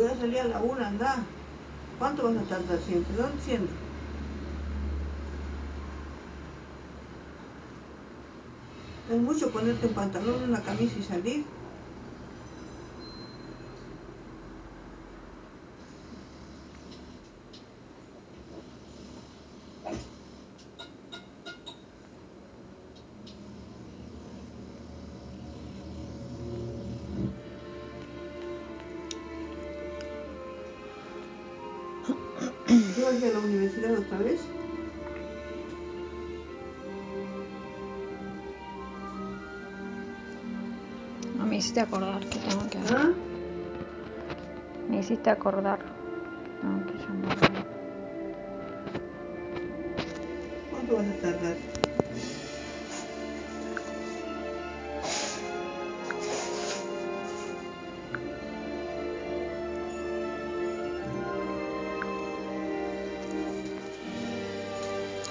Voy a salir a la una, anda. ¿Cuánto vas a tardar siempre? No entiendo. Es mucho ponerte un pantalón, una camisa y salir. ¿Tú vas a ir a la universidad otra vez? No me hiciste acordar que tengo que hacer. ¿Ah? Me hiciste acordar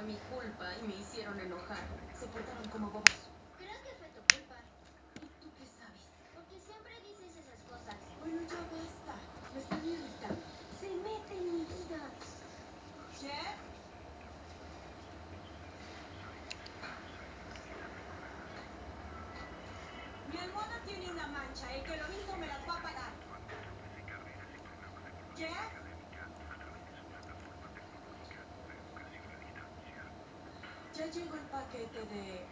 fue mi culpa y me hicieron enojar. Se portaron como bobos. Creo que fue tu culpa. ¿Y tú qué sabes? Porque siempre dices esas cosas. Bueno, ya basta. Me están irritando. Se mete en mi vida. Jeff. Mi almohada tiene una mancha. El que lo hizo me las va a pagar. Jeff. Ya llegó el paquete de...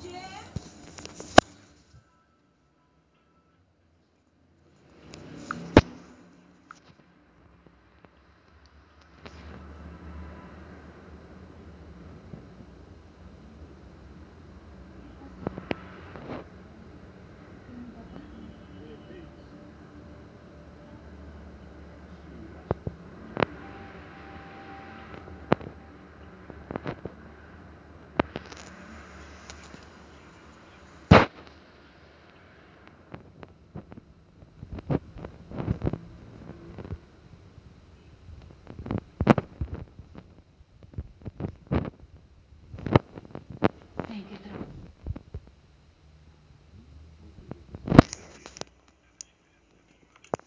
Jeff. ¿En qué trabajo?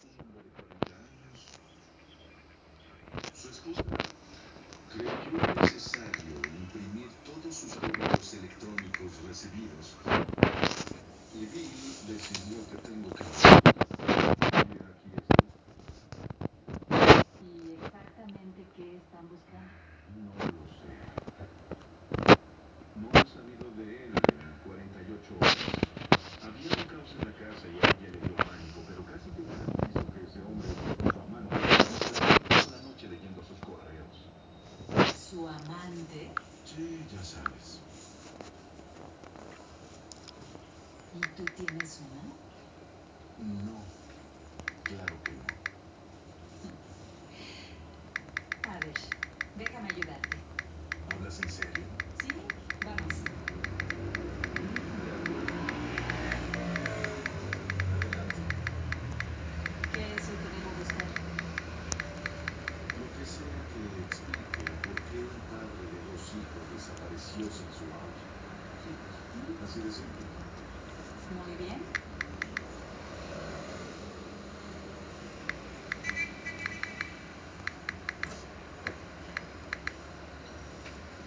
Un hombre de 40 años. Esposa creyó necesario imprimir todos sus correos electrónicos recibidos. Y Bill decidió que tengo que hacerlo. Y aquí estoy. ¿Y exactamente qué están buscando? No lo sé. No he sabido de él en 48 horas. Había un caos en la casa y a ella le dio pánico, pero casi te garantizo que ese hombre con su amante toda la noche leyendo sus correos. ¿Su Sí, ya sabes. ¿Y tú tienes una? No. Claro que no. A ver, déjame ayudarte. ¿Hablas en serio? ¿Sí? Vamos. De acuerdo. Adelante. ¿Qué es lo que debo buscar? Lo que sea que explique por qué un padre de dos hijos desapareció sin su auto. Así de simple. Muy bien.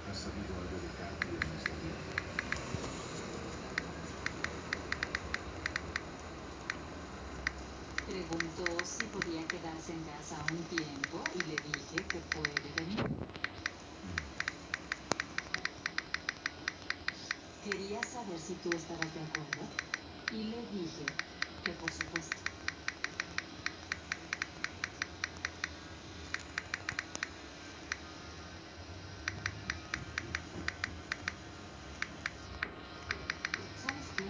¿Has sabido algo de Kathy en este tiempo? Preguntó si podía quedarse en casa un tiempo y le dije que puede venir. Quería saber si tú estabas de acuerdo y le dije que por supuesto. ¿Sabes qué?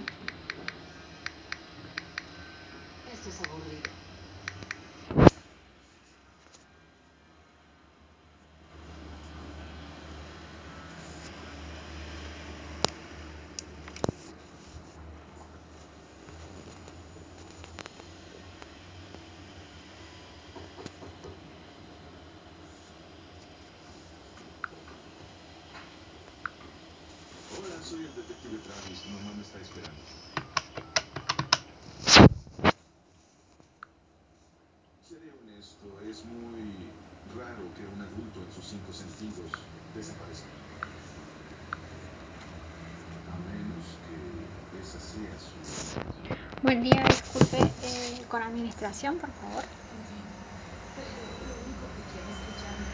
Esto es aburrido. Hola, soy el detective Travis. Mamá me está esperando. Seré honesto, es muy raro que un adulto en sus cinco sentidos desaparezca. A menos que esa sea su. Buen día, disculpe, eh, con administración, por favor. Entiendo. Pero lo único que quiero es que llame.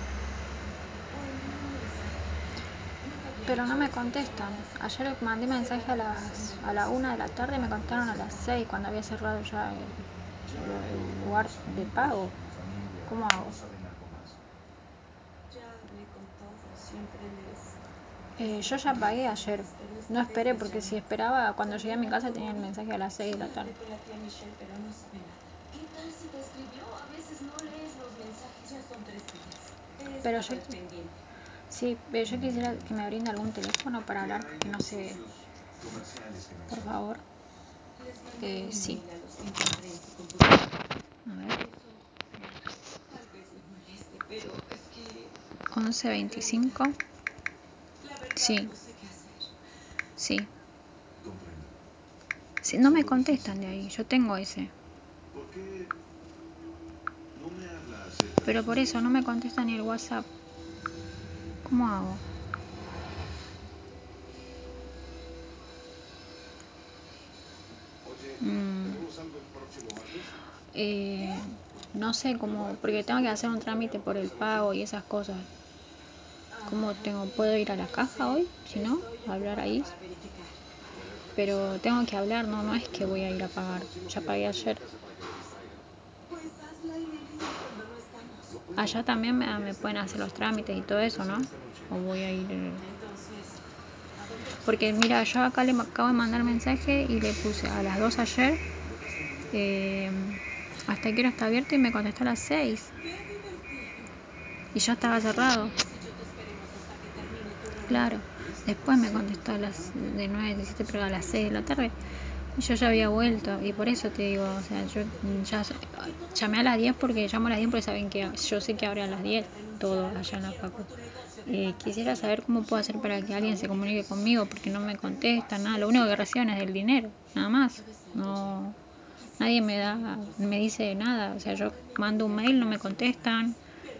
O envíe un mensaje. Nunca había Pero no me contestan. Ayer mandé mensaje a las a la una de la tarde y me contestaron a las 6 cuando había cerrado ya el, lugar de pago. ¿Cómo hago? Eh, yo ya pagué ayer. No esperé porque si esperaba cuando llegué a mi casa tenía el mensaje a las 6 de la tarde. pero yo-. Sí, pero yo quisiera que me brinde algún teléfono para hablar porque no sé, por favor. Eh, sí. a ver. Eso tal vez les moleste, pero es que 1125. la verdad Sí. Sí. Sí. No me contestan de ahí. Yo tengo ese. ¿Por qué no me habla acerca Pero por eso no me contestan ni el WhatsApp. ¿Cómo hago? Mm. Eh, no sé cómo, porque tengo que hacer un trámite por el pago y esas cosas. ¿Cómo tengo? ¿Puedo ir a la caja hoy? Si no, hablar ahí. Pero tengo que hablar, no, no es que voy a ir a pagar. Ya pagué ayer. Pues hazla y me envías cuando no estamos. Allá también me, me pueden hacer los trámites y todo eso, ¿no? O voy a ir. Porque mira, yo acá le acabo de mandar mensaje y le puse a las 2 ayer. eh, hasta que hora está abierto y me contestó a las 6. ¡Qué divertido! Y ya estaba cerrado. Claro. Después me contestó a las de 9 a 17, pero a las 6 de la tarde. Yo ya había vuelto. Y por eso te digo, o sea, yo ya llamé a las 10 porque llamo a las 10 porque saben que yo sé que abre a las 10 todo allá en la facu. Eh, quisiera saber cómo puedo hacer para que alguien se comunique conmigo porque no me contestan nada. Lo único que reciben es el dinero, nada más. No, nadie me da, me dice nada. O sea, yo mando un mail, no me contestan.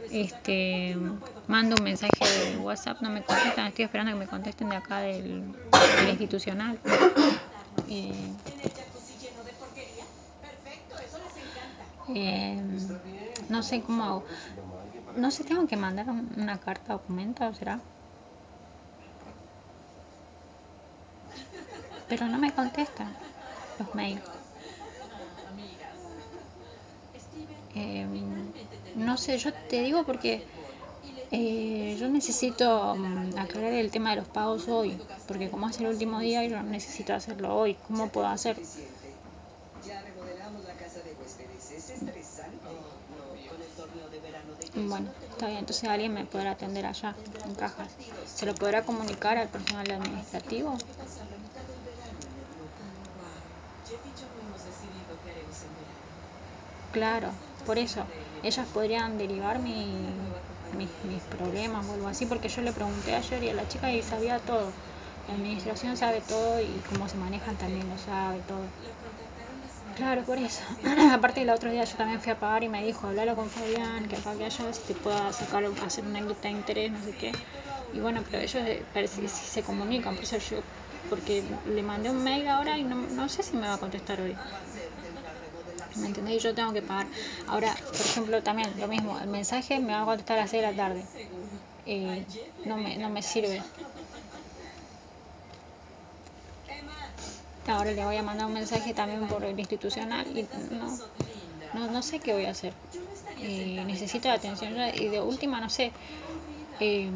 Este, mando un mensaje de WhatsApp, no me contestan. Estoy esperando que me contesten de acá del institucional. No sé cómo hago. No sé, tengo que mandar un- una carta documento, ¿será? Pero no me contestan los mails. Ah, Eh, no sé, yo te digo porque básquetbol y le dije, eh, "Es yo necesito mm, aclarar el tema de los pagos hoy, porque como es el último día, yo necesito hacerlo hoy. ¿Cómo puedo hacer? Bueno, está bien, entonces alguien me podrá atender allá, en cajas. ¿Se lo podrá comunicar al personal administrativo? Claro, por eso, ellas podrían derivar mi, mis, mis problemas o algo así, porque yo le pregunté ayer y a la chica y sabía todo. La administración sabe todo y cómo se manejan también lo sabe todo. Claro, por eso. Aparte el otro día yo también fui a pagar y me dijo, hablalo con Fabián, que Fabián ya si te pueda sacar, hacer una guita de interés, no sé qué. Y bueno, pero ellos eh, parece que sí se comunican, por eso yo, porque le mandé un mail ahora y no, no sé si me va a contestar hoy. Va a ser tendrá remodelación. ¿Me entendés? Y yo tengo que pagar. Ahora, por ejemplo, también lo mismo, el mensaje me va a contestar a las 6 de la tarde. Eh, no, me, no me sirve. Ahora le voy a mandar un mensaje también por el institucional y no, no, no sé qué voy a hacer. Necesito la atención y de última, no sé, eh,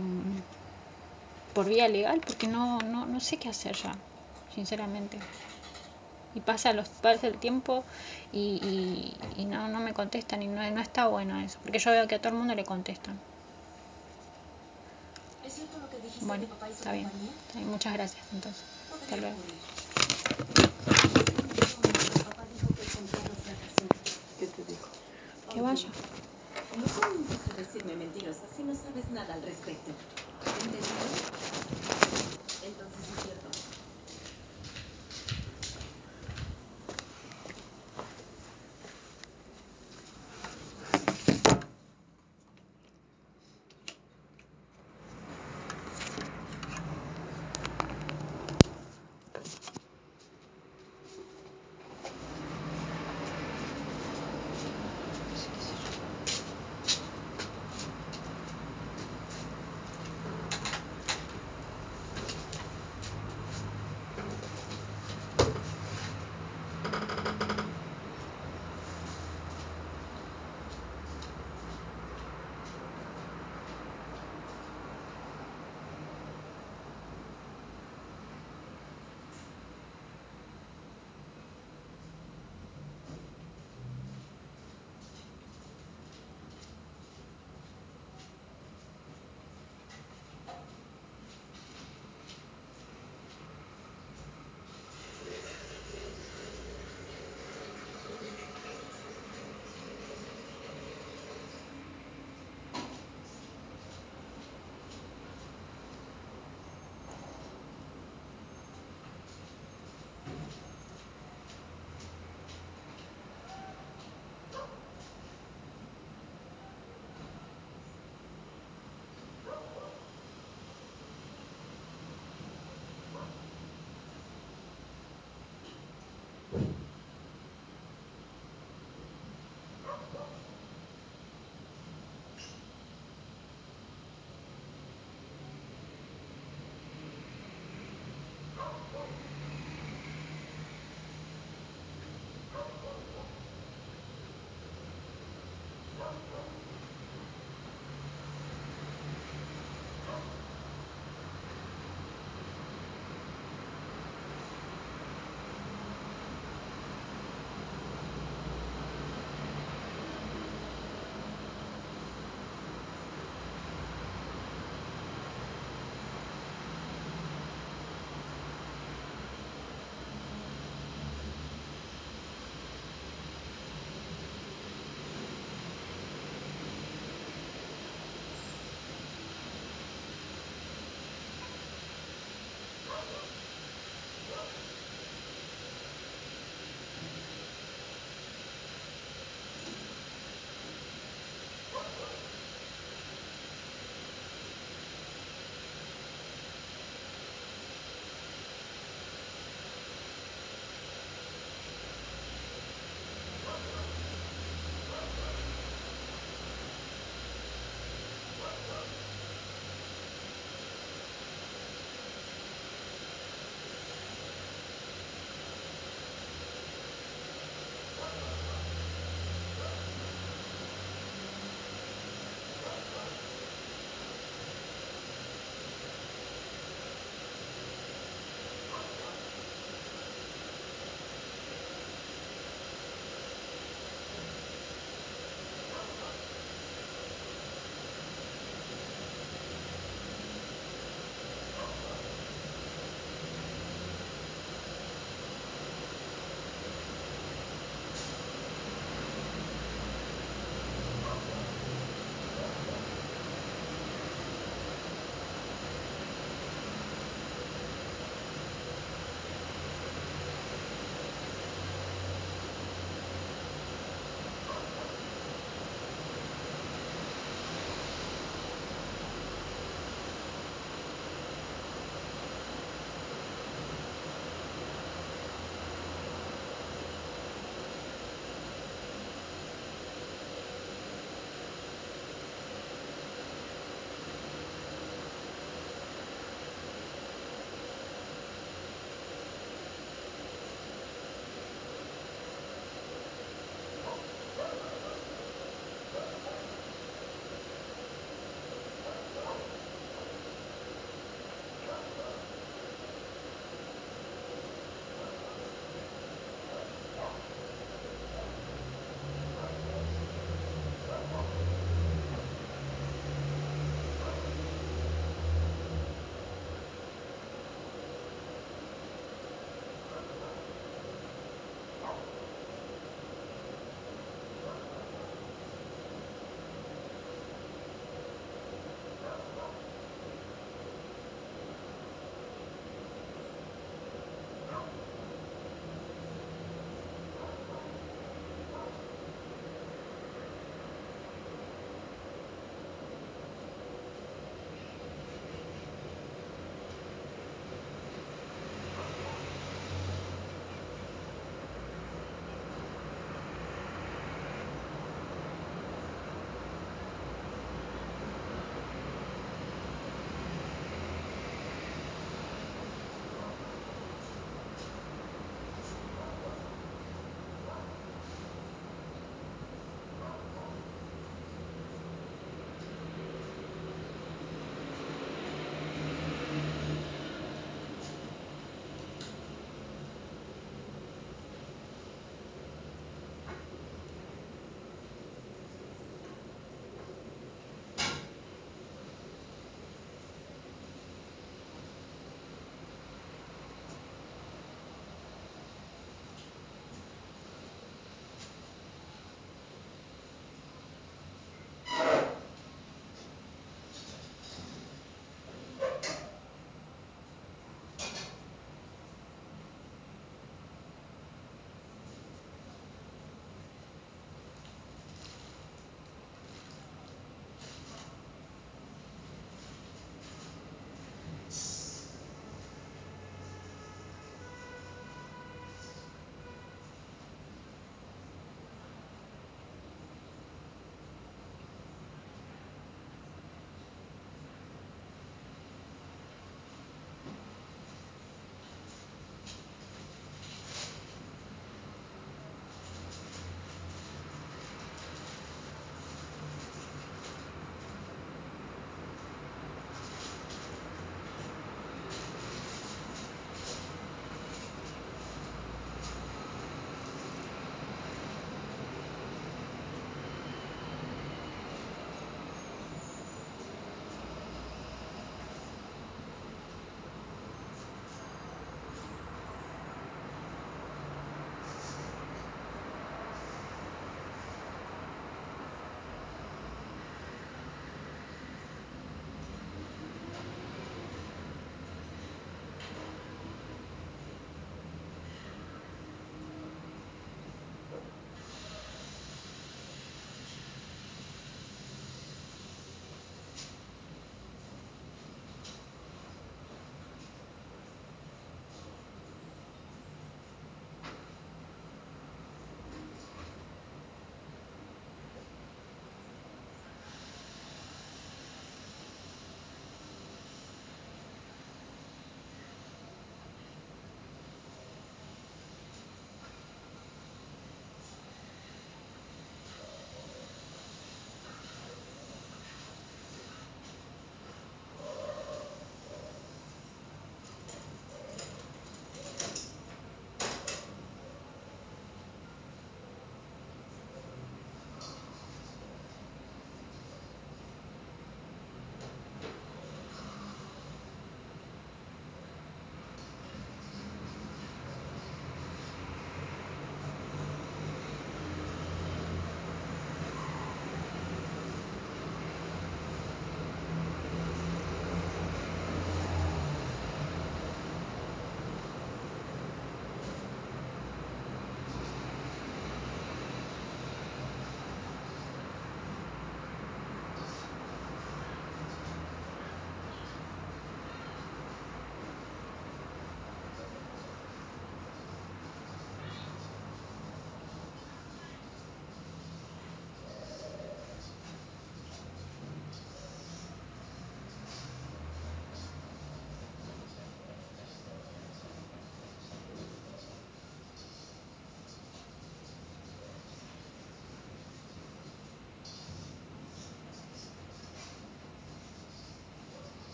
por vía legal, porque no, no, no sé qué hacer ya, sinceramente. Y pasa, los, pasa el tiempo y, y, y no, no me contestan y no, no está bueno eso, porque yo veo que a todo el mundo le contestan. ¿Es cierto lo que dijiste Bueno, de papá y su está bien, está bien, muchas gracias entonces. Hasta luego. ¿Qué te dijo? Que vaya. No a decirme mentiras si no sabes nada al respecto.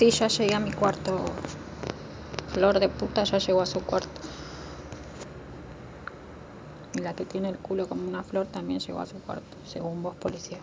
Sí, ya llegué a mi cuarto. Flor de puta ya llegó a su cuarto. Y la que tiene el culo como una flor también llegó a su cuarto, según vos, policía.